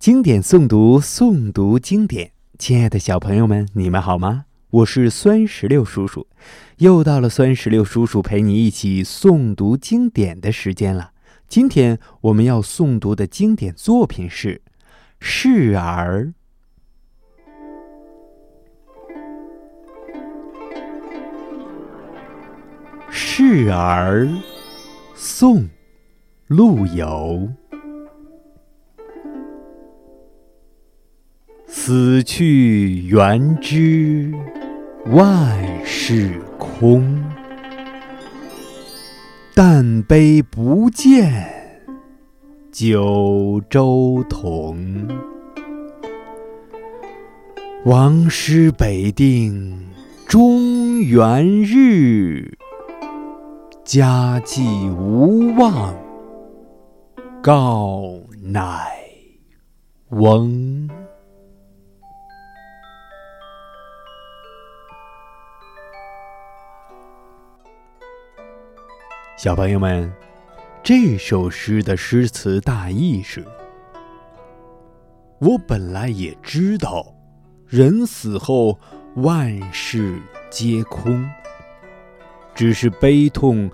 经典诵读，诵读经典。亲爱的小朋友们，你们好吗？我是酸石榴叔叔，又到了酸石榴叔叔陪你一起诵读经典的时间了。今天我们要诵读的经典作品是《示儿》。《示儿》，宋·陆游。死去元知万事空，但悲不见九州同。王师北定中原日，家祭无忘告乃翁。小朋友们，这首诗的诗词大意是：我本来也知道，人死后万事皆空，只是悲痛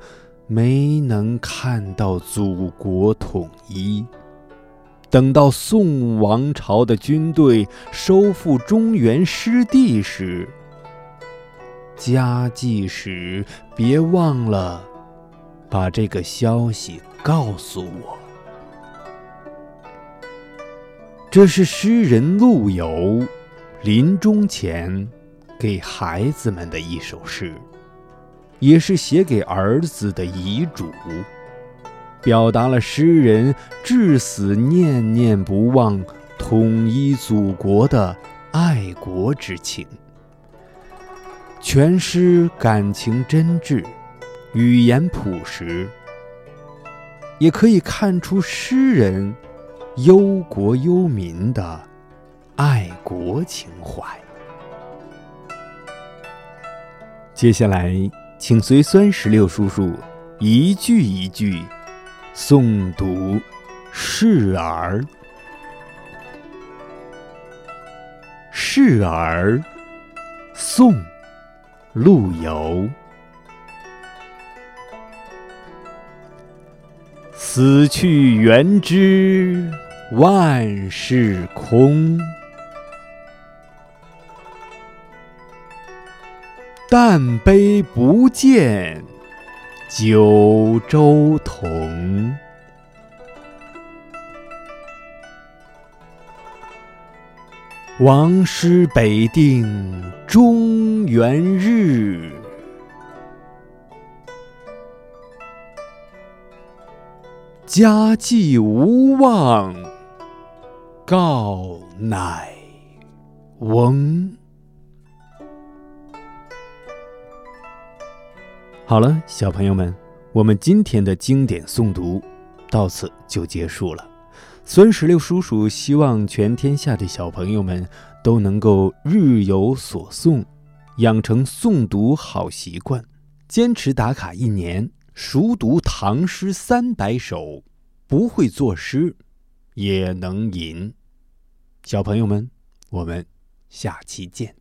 没能看到祖国统一。等到宋王朝的军队收复中原失地时，家祭时别忘了。把这个消息告诉我。这是诗人陆游临终前给孩子们的一首诗，也是写给儿子的遗嘱，表达了诗人至死念念不忘统一祖国的爱国之情。全诗感情真挚。语言朴实，也可以看出诗人忧国忧民的爱国情怀。接下来，请随酸石榴叔叔一句一句诵读《示儿》。《示儿》，宋·陆游。死去元知万事空，但悲不见九州同。王师北定中原日。家祭无忘告乃翁。好了，小朋友们，我们今天的经典诵读到此就结束了。孙石榴叔叔希望全天下的小朋友们都能够日有所诵，养成诵读好习惯，坚持打卡一年。熟读唐诗三百首，不会作诗，也能吟。小朋友们，我们下期见。